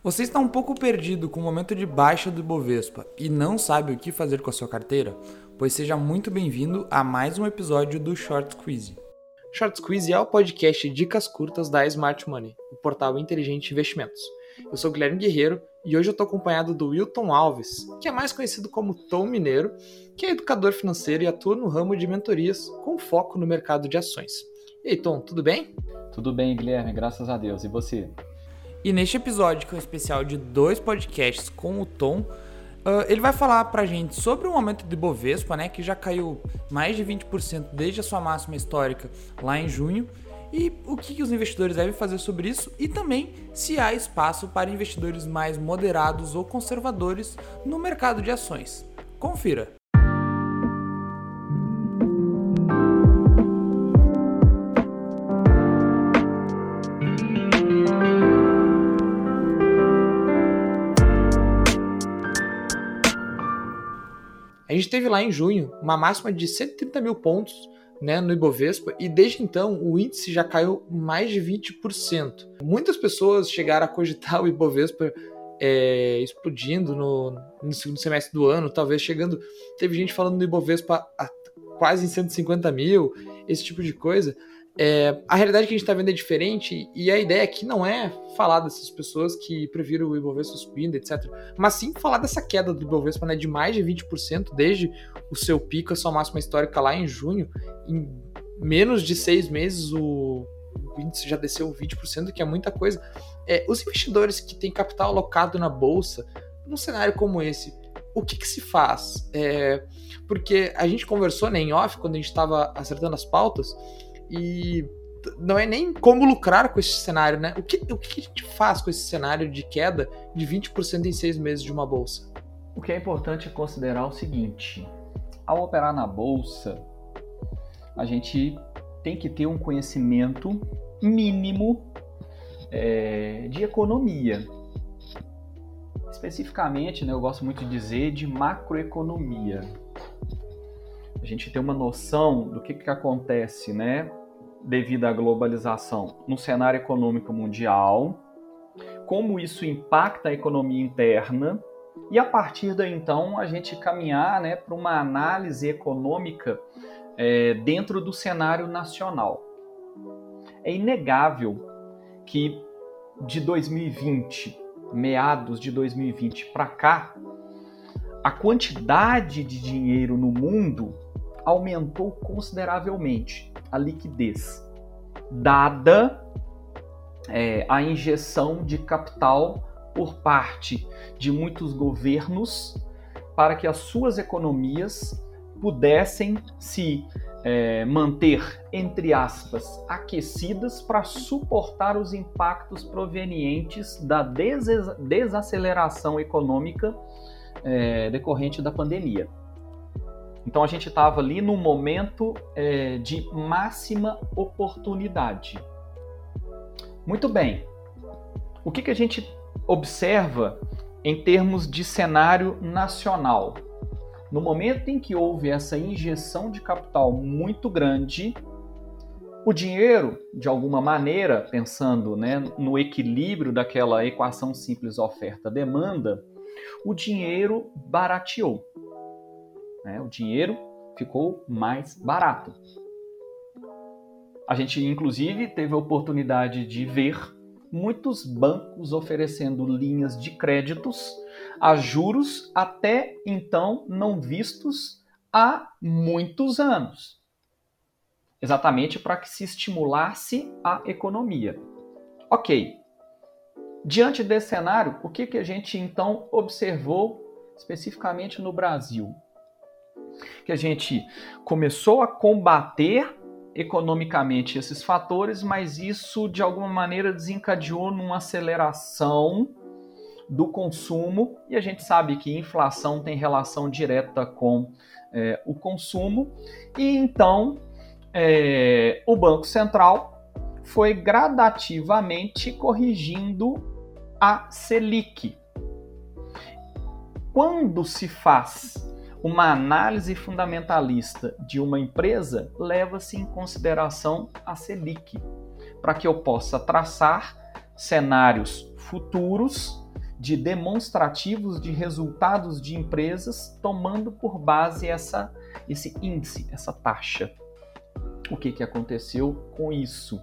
Você está um pouco perdido com o momento de baixa do Ibovespa e não sabe o que fazer com a sua carteira? Pois seja muito bem-vindo a mais um episódio do Short Squeeze. Short Squeeze é o podcast de dicas curtas da Smart Money, o portal inteligente de investimentos. Eu sou Guilherme Guerreiro e hoje eu estou acompanhado do Wilton Alves, que é mais conhecido como Tom Mineiro, que é educador financeiro e atua no ramo de mentorias com foco no mercado de ações. E aí, Tom, tudo bem? Tudo bem, Guilherme, graças a Deus. E você? E neste episódio, que é um especial de dois podcasts com o Tom, uh, ele vai falar pra gente sobre o aumento de Bovespa, né, que já caiu mais de 20% desde a sua máxima histórica lá em junho, e o que os investidores devem fazer sobre isso e também se há espaço para investidores mais moderados ou conservadores no mercado de ações. Confira! Gente teve lá em junho uma máxima de 130 mil pontos né, no Ibovespa e desde então o índice já caiu mais de 20%. Muitas pessoas chegaram a cogitar o Ibovespa é, explodindo no, no, segundo semestre do ano, talvez chegando. Teve gente falando do Ibovespa a, quase em 150 mil, esse tipo de coisa. É, a realidade que a gente está vendo é diferente e a ideia aqui não é falar dessas pessoas que previram o Ibovespa subindo, etc. Mas sim falar dessa queda do Ibovespa né, de mais de 20% desde o seu pico, a sua máxima histórica lá em junho. Em menos de seis meses o, o índice já desceu 20%, que é muita coisa. É, os investidores que têm capital alocado na bolsa, num cenário como esse, o que, que se faz? É, porque a gente conversou né, em off quando a gente estava acertando as pautas e não é nem como lucrar com esse cenário, né? O que, o que a gente faz com esse cenário de queda de 20% em seis meses de uma bolsa? O que é importante considerar é o seguinte: ao operar na bolsa, a gente tem que ter um conhecimento mínimo é, de economia. Especificamente, né, eu gosto muito de dizer de macroeconomia. Gente tem uma noção do que, que acontece né, devido à globalização no cenário econômico mundial, como isso impacta a economia interna, e a partir daí então a gente caminhar né, para uma análise econômica é, dentro do cenário nacional. É inegável que de 2020, meados de 2020 para cá, a quantidade de dinheiro no mundo aumentou consideravelmente a liquidez, dada é, a injeção de capital por parte de muitos governos para que as suas economias pudessem se é, manter, entre aspas, aquecidas para suportar os impactos provenientes da des desaceleração econômica é, decorrente da pandemia. Então a gente estava ali num momento é, de máxima oportunidade. Muito bem. O que, que a gente observa em termos de cenário nacional? No momento em que houve essa injeção de capital muito grande, o dinheiro, de alguma maneira, pensando né, no equilíbrio daquela equação simples oferta-demanda, o dinheiro barateou. Né? O dinheiro ficou mais barato. A gente, inclusive, teve a oportunidade de ver muitos bancos oferecendo linhas de créditos a juros até então não vistos há muitos anos. Exatamente para que se estimulasse a economia. Ok. Diante desse cenário, o que, que a gente então observou especificamente no Brasil? Que a gente começou a combater economicamente esses fatores, mas isso de alguma maneira desencadeou numa aceleração do consumo e a gente sabe que inflação tem relação direta com é, o consumo e então é, o Banco Central foi gradativamente corrigindo a Selic. Quando se faz uma análise fundamentalista de uma empresa leva-se em consideração a Selic, para que eu possa traçar cenários futuros de demonstrativos de resultados de empresas, tomando por base essa, esse índice, essa taxa. O que, que aconteceu com isso?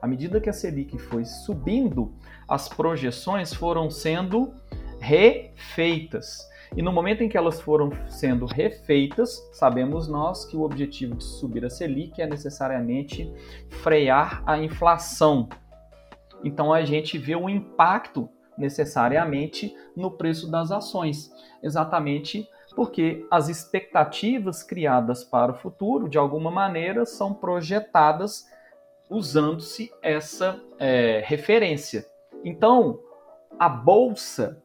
À medida que a Selic foi subindo, as projeções foram sendo refeitas. E no momento em que elas foram sendo refeitas, sabemos nós que o objetivo de subir a Selic é necessariamente frear a inflação. Então a gente vê um impacto necessariamente no preço das ações, exatamente porque as expectativas criadas para o futuro, de alguma maneira, são projetadas usando-se essa é, referência. Então, a bolsa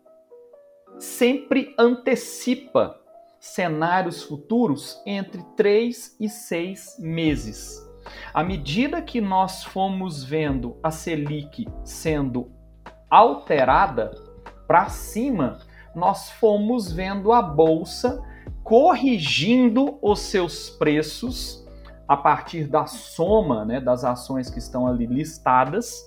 sempre antecipa cenários futuros entre 3 e 6 meses. À medida que nós fomos vendo a Selic sendo alterada para cima, nós fomos vendo a bolsa corrigindo os seus preços a partir da soma né, das ações que estão ali listadas,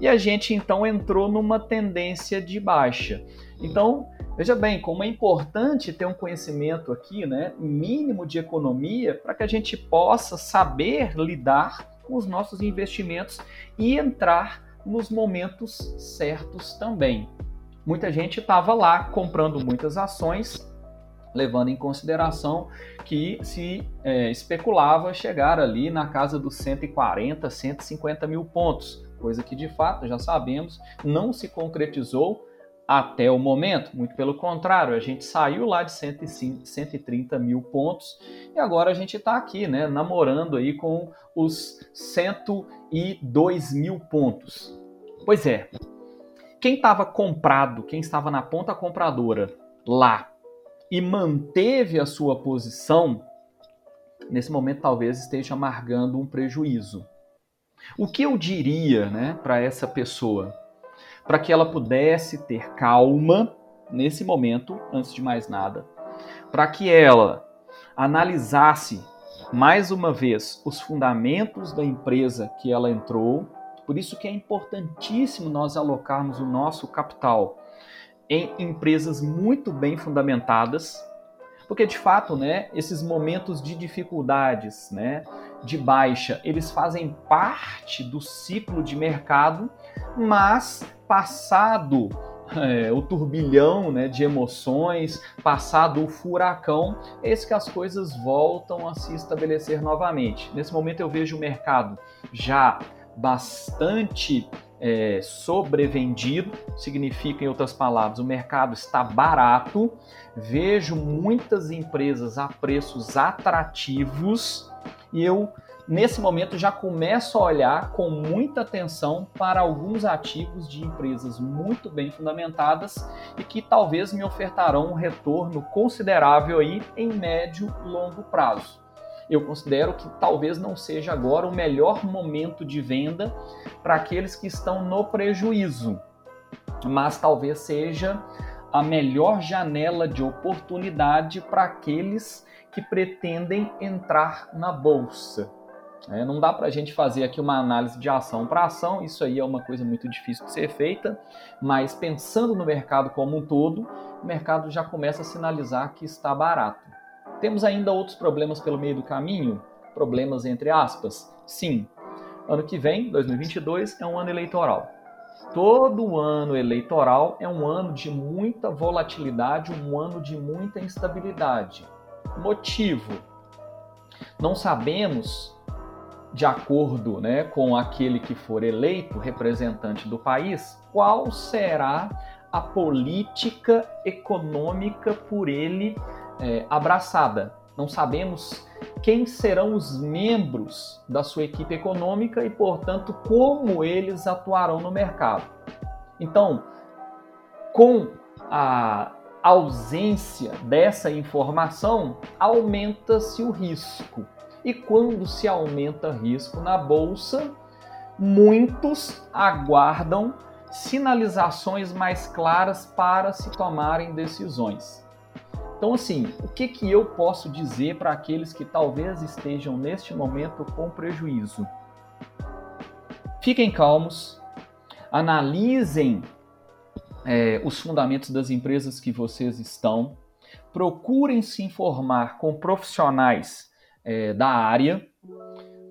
e a gente então entrou numa tendência de baixa. Então, Veja bem, como é importante ter um conhecimento aqui, né, mínimo de economia, para que a gente possa saber lidar com os nossos investimentos e entrar nos momentos certos também. Muita gente estava lá comprando muitas ações, levando em consideração que se é, especulava chegar ali na casa dos 140, 150 mil pontos, coisa que de fato já sabemos não se concretizou até o momento. Muito pelo contrário, a gente saiu lá de 105, 130 mil pontos e agora a gente está aqui, né, namorando aí com os 102 mil pontos. Pois é, quem estava comprado, quem estava na ponta compradora lá e manteve a sua posição, nesse momento talvez esteja amargando um prejuízo. O que eu diria né, para essa pessoa? Para que ela pudesse ter calma nesse momento, antes de mais nada, para que ela analisasse mais uma vez os fundamentos da empresa que ela entrou. Por isso que é importantíssimo nós alocarmos o nosso capital em empresas muito bem fundamentadas, porque de fato, né, esses momentos de dificuldades, né, de baixa, eles fazem parte do ciclo de mercado, mas passado é, o turbilhão né, de emoções, passado o furacão, eis que as coisas voltam a se estabelecer novamente. Nesse momento eu vejo o mercado já bastante é, sobrevendido, significa, em outras palavras, o mercado está barato. Vejo muitas empresas a preços atrativos e eu nesse momento já começo a olhar com muita atenção para alguns ativos de empresas muito bem fundamentadas e que talvez me ofertarão um retorno considerável aí em médio e longo prazo. Eu considero que talvez não seja agora o melhor momento de venda para aqueles que estão no prejuízo, mas talvez seja a melhor janela de oportunidade para aqueles que pretendem entrar na bolsa. É, não dá para a gente fazer aqui uma análise de ação para ação, isso aí é uma coisa muito difícil de ser feita, mas pensando no mercado como um todo, o mercado já começa a sinalizar que está barato. Temos ainda outros problemas pelo meio do caminho? Problemas entre aspas? Sim. Ano que vem, 2022, é um ano eleitoral. Todo ano eleitoral é um ano de muita volatilidade, um ano de muita instabilidade. Motivo: não sabemos de acordo né, com aquele que for eleito representante do país, qual será a política econômica por ele é, abraçada. Não sabemos quem serão os membros da sua equipe econômica e, portanto, como eles atuarão no mercado. Então, com a ausência dessa informação, aumenta-se o risco. E quando se aumenta risco na bolsa, muitos aguardam sinalizações mais claras para se tomarem decisões. Então, assim, o que, que eu posso dizer para aqueles que talvez estejam neste momento com prejuízo? Fiquem calmos, analisem é, os fundamentos das empresas que vocês estão, procurem se informar com profissionais é, da área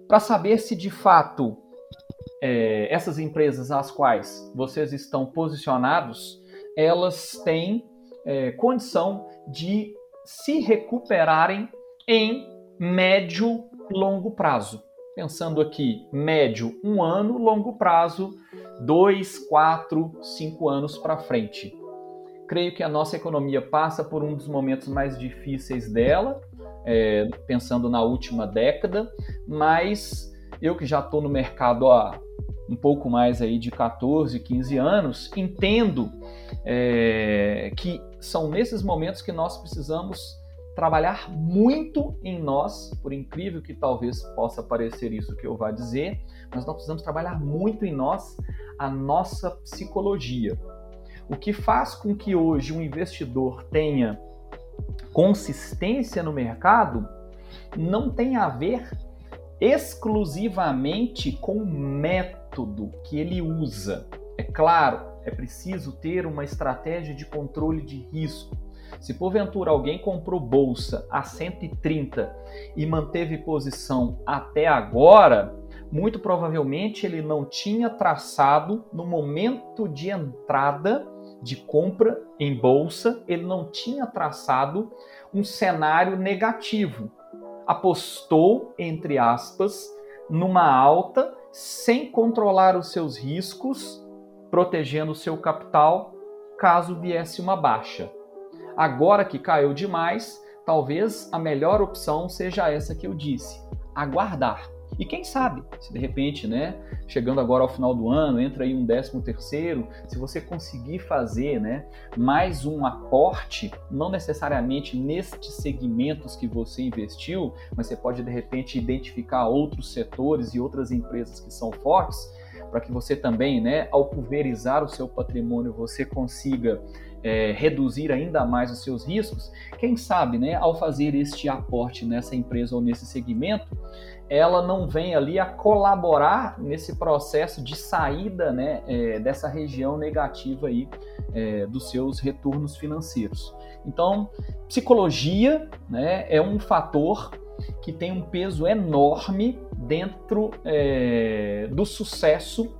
para saber se de fato é, essas empresas às quais vocês estão posicionados, elas têm é, condição de se recuperarem em médio longo prazo. Pensando aqui, médio um ano, longo prazo dois, quatro, cinco anos para frente. Creio que a nossa economia passa por um dos momentos mais difíceis dela, é, pensando na última década, mas eu que já estou no mercado há um pouco mais aí de 14, 15 anos, entendo é, que são nesses momentos que nós precisamos trabalhar muito em nós, por incrível que talvez possa parecer isso que eu vá dizer, mas nós precisamos trabalhar muito em nós a nossa psicologia. O que faz com que hoje um investidor tenha consistência no mercado não tem a ver exclusivamente com o método que ele usa. É claro, é preciso ter uma estratégia de controle de risco. Se porventura alguém comprou bolsa a 130 e manteve posição até agora, muito provavelmente ele não tinha traçado no momento de entrada de compra em bolsa, ele não tinha traçado um cenário negativo. Apostou, entre aspas, numa alta sem controlar os seus riscos, protegendo o seu capital caso viesse uma baixa. Agora que caiu demais, talvez a melhor opção seja essa que eu disse: aguardar. E quem sabe, se de repente, né, chegando agora ao final do ano, entra aí um décimo terceiro, se você conseguir fazer, né, mais um aporte, não necessariamente nestes segmentos que você investiu, mas você pode de repente identificar outros setores e outras empresas que são fortes, para que você também, né, ao pulverizar o seu patrimônio, você consiga é, reduzir ainda mais os seus riscos, quem sabe, né, ao fazer este aporte nessa empresa ou nesse segmento, ela não vem ali a colaborar nesse processo de saída né, é, dessa região negativa aí é, dos seus retornos financeiros. Então, psicologia né, é um fator que tem um peso enorme dentro é, do sucesso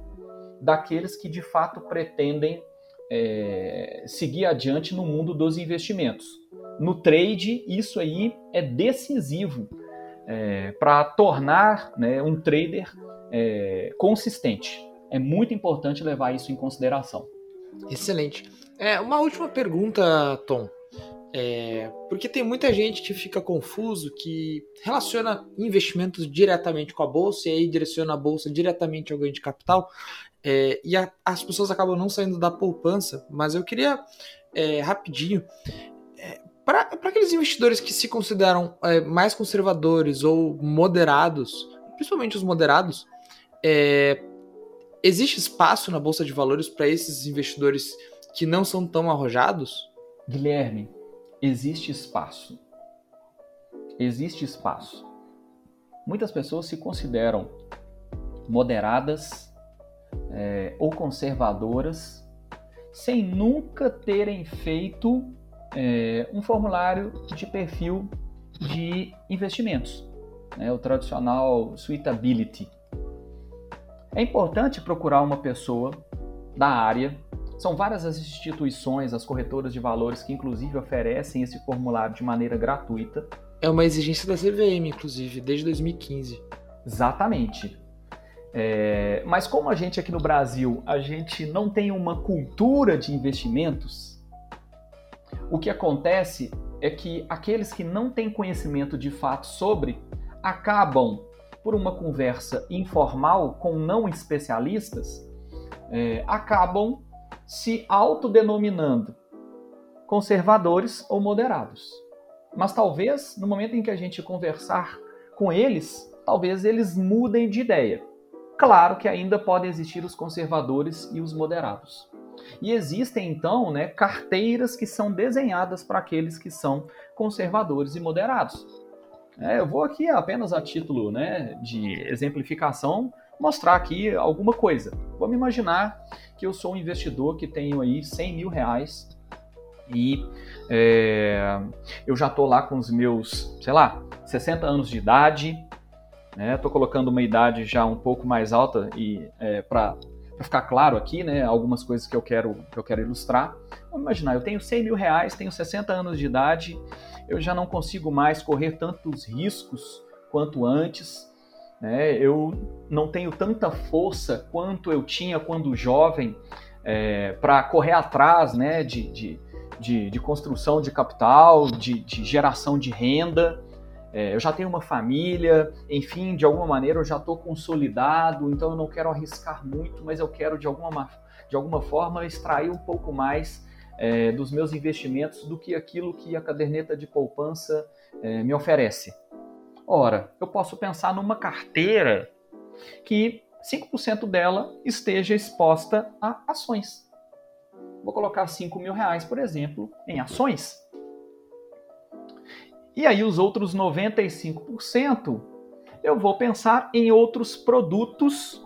daqueles que de fato pretendem é, seguir adiante no mundo dos investimentos. No trade, isso aí é decisivo é, para tornar né, um trader é, consistente. É muito importante levar isso em consideração. Excelente. É, uma última pergunta, Tom. É, porque tem muita gente que fica confuso, que relaciona investimentos diretamente com a bolsa e aí direciona a bolsa diretamente ao ganho de capital. É, e a, as pessoas acabam não saindo da poupança, mas eu queria é, rapidinho. Para aqueles investidores que se consideram é, mais conservadores ou moderados, principalmente os moderados, é, existe espaço na Bolsa de Valores para esses investidores que não são tão arrojados? Guilherme, existe espaço. Existe espaço. Muitas pessoas se consideram moderadas é, ou conservadoras, sem nunca terem feito é, um formulário de perfil de investimentos, né, o tradicional suitability. É importante procurar uma pessoa da área. São várias as instituições, as corretoras de valores que inclusive oferecem esse formulário de maneira gratuita. É uma exigência da CVM, inclusive, desde 2015. Exatamente. É, mas como a gente aqui no Brasil, a gente não tem uma cultura de investimentos, o que acontece é que aqueles que não têm conhecimento de fato sobre acabam, por uma conversa informal com não especialistas, é, acabam se autodenominando conservadores ou moderados. Mas talvez no momento em que a gente conversar com eles, talvez eles mudem de ideia. Claro que ainda podem existir os conservadores e os moderados. E existem então né, carteiras que são desenhadas para aqueles que são conservadores e moderados. É, eu vou aqui apenas a título né, de exemplificação mostrar aqui alguma coisa. Vamos imaginar que eu sou um investidor que tenho aí 100 mil reais e é, eu já estou lá com os meus, sei lá, 60 anos de idade, Estou né? colocando uma idade já um pouco mais alta e é, para ficar claro aqui, né, algumas coisas que eu quero que eu quero ilustrar. Vamos imaginar, eu tenho 100 mil reais, tenho 60 anos de idade, eu já não consigo mais correr tantos riscos quanto antes. Né? Eu não tenho tanta força quanto eu tinha quando jovem é, para correr atrás né, de, de, de, de, construção de capital, de, de geração de renda é, eu já tenho uma família, enfim, de alguma maneira eu já estou consolidado, então eu não quero arriscar muito, mas eu quero de alguma, de alguma forma extrair um pouco mais é, dos meus investimentos do que aquilo que a caderneta de poupança é, me oferece. Ora, eu posso pensar numa carteira que 5% dela esteja exposta a ações. Vou colocar 5 mil reais, por exemplo, em ações. E aí os outros 95% eu vou pensar em outros produtos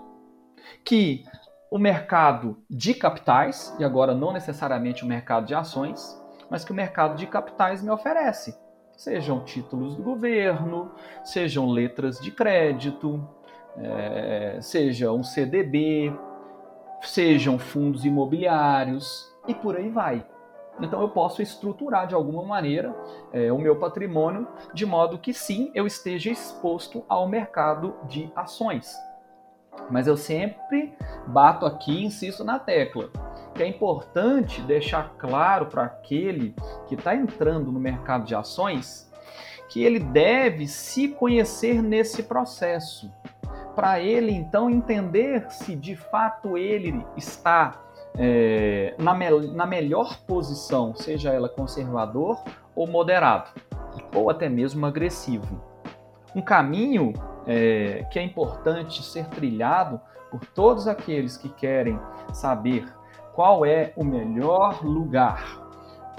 que o mercado de capitais, e agora não necessariamente o mercado de ações, mas que o mercado de capitais me oferece. Sejam títulos do governo, sejam letras de crédito, é, seja um CDB, sejam fundos imobiliários e por aí vai. Então eu posso estruturar de alguma maneira é, o meu patrimônio de modo que sim, eu esteja exposto ao mercado de ações. Mas eu sempre bato aqui insisto na tecla que é importante deixar claro para aquele que está entrando no mercado de ações que ele deve se conhecer nesse processo, para ele então entender se de fato ele está é, na, me na melhor posição, seja ela conservador ou moderado, ou até mesmo agressivo. Um caminho é, que é importante ser trilhado por todos aqueles que querem saber qual é o melhor lugar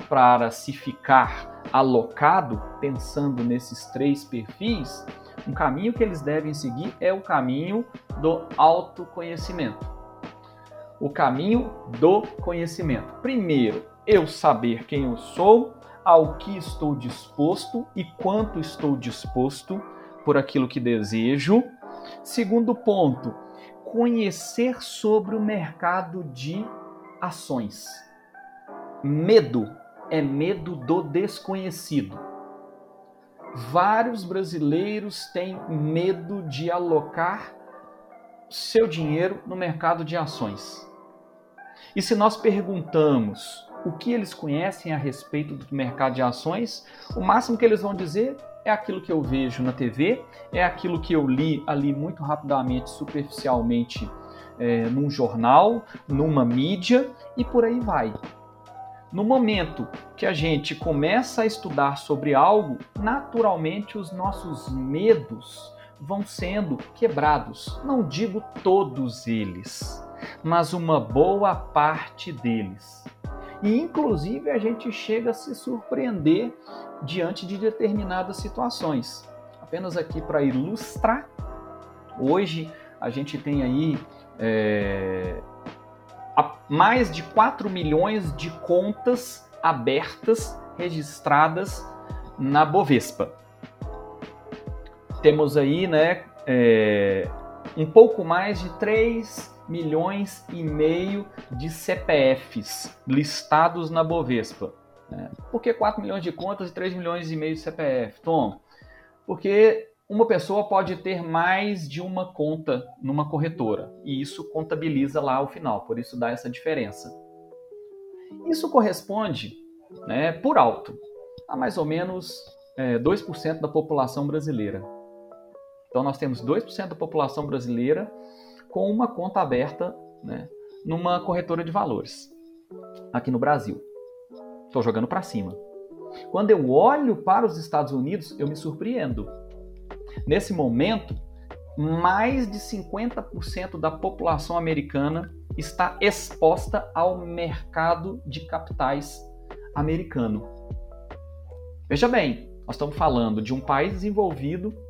para se ficar alocado, pensando nesses três perfis, um caminho que eles devem seguir é o caminho do autoconhecimento o caminho do conhecimento. Primeiro, eu saber quem eu sou, ao que estou disposto e quanto estou disposto por aquilo que desejo. Segundo ponto, conhecer sobre o mercado de ações. Medo é medo do desconhecido. Vários brasileiros têm medo de alocar seu dinheiro no mercado de ações. E se nós perguntamos o que eles conhecem a respeito do mercado de ações, o máximo que eles vão dizer é aquilo que eu vejo na TV, é aquilo que eu li ali muito rapidamente, superficialmente, é, num jornal, numa mídia e por aí vai. No momento que a gente começa a estudar sobre algo, naturalmente os nossos medos vão sendo quebrados. Não digo todos eles, mas uma boa parte deles. E inclusive a gente chega a se surpreender diante de determinadas situações. Apenas aqui para ilustrar, hoje a gente tem aí é, mais de 4 milhões de contas abertas, registradas na Bovespa. Temos aí né, é, um pouco mais de 3 milhões e meio de CPFs listados na Bovespa. Né? Por que 4 milhões de contas e 3 milhões e meio de CPF? Tom, porque uma pessoa pode ter mais de uma conta numa corretora e isso contabiliza lá ao final, por isso dá essa diferença. Isso corresponde, né, por alto, a mais ou menos é, 2% da população brasileira. Então nós temos 2% da população brasileira com uma conta aberta né, numa corretora de valores aqui no Brasil. Estou jogando para cima. Quando eu olho para os Estados Unidos, eu me surpreendo. Nesse momento, mais de 50% da população americana está exposta ao mercado de capitais americano. Veja bem, nós estamos falando de um país desenvolvido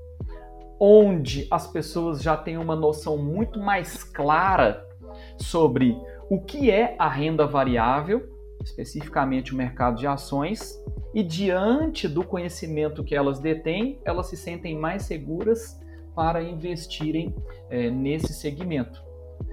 onde as pessoas já têm uma noção muito mais clara sobre o que é a renda variável, especificamente o mercado de ações, e diante do conhecimento que elas detêm, elas se sentem mais seguras para investirem é, nesse segmento.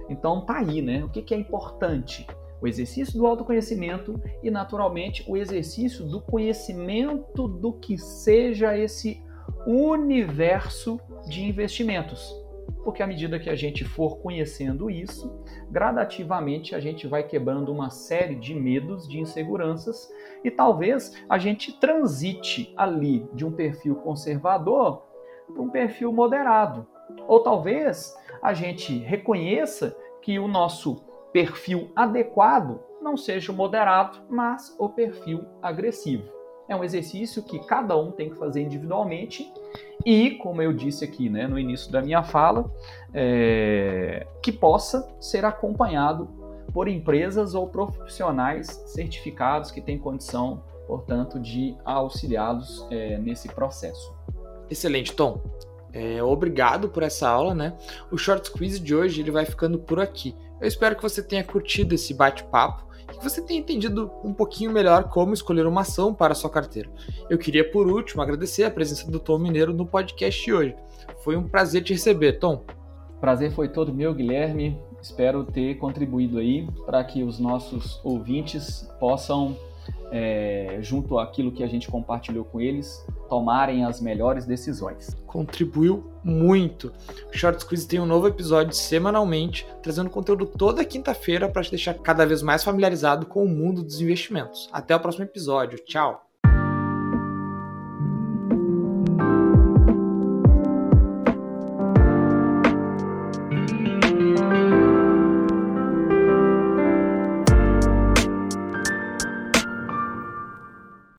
Então tá aí, né? O que, que é importante? O exercício do autoconhecimento e, naturalmente, o exercício do conhecimento do que seja esse universo de investimentos. Porque à medida que a gente for conhecendo isso, gradativamente a gente vai quebrando uma série de medos, de inseguranças e talvez a gente transite ali de um perfil conservador para um perfil moderado. Ou talvez a gente reconheça que o nosso perfil adequado não seja o moderado, mas o perfil agressivo. É um exercício que cada um tem que fazer individualmente e, como eu disse aqui né, no início da minha fala, é, que possa ser acompanhado por empresas ou profissionais certificados que têm condição, portanto, de auxiliá-los é, nesse processo. Excelente, Tom. É, obrigado por essa aula, né? O Short Quiz de hoje ele vai ficando por aqui. Eu espero que você tenha curtido esse bate-papo que você tenha entendido um pouquinho melhor como escolher uma ação para sua carteira. Eu queria, por último, agradecer a presença do Tom Mineiro no podcast de hoje. Foi um prazer te receber, Tom. Prazer foi todo meu, Guilherme. Espero ter contribuído aí para que os nossos ouvintes possam é, junto àquilo que a gente compartilhou com eles, tomarem as melhores decisões. Contribuiu muito. O Short Squeeze tem um novo episódio semanalmente, trazendo conteúdo toda quinta-feira para te deixar cada vez mais familiarizado com o mundo dos investimentos. Até o próximo episódio. Tchau!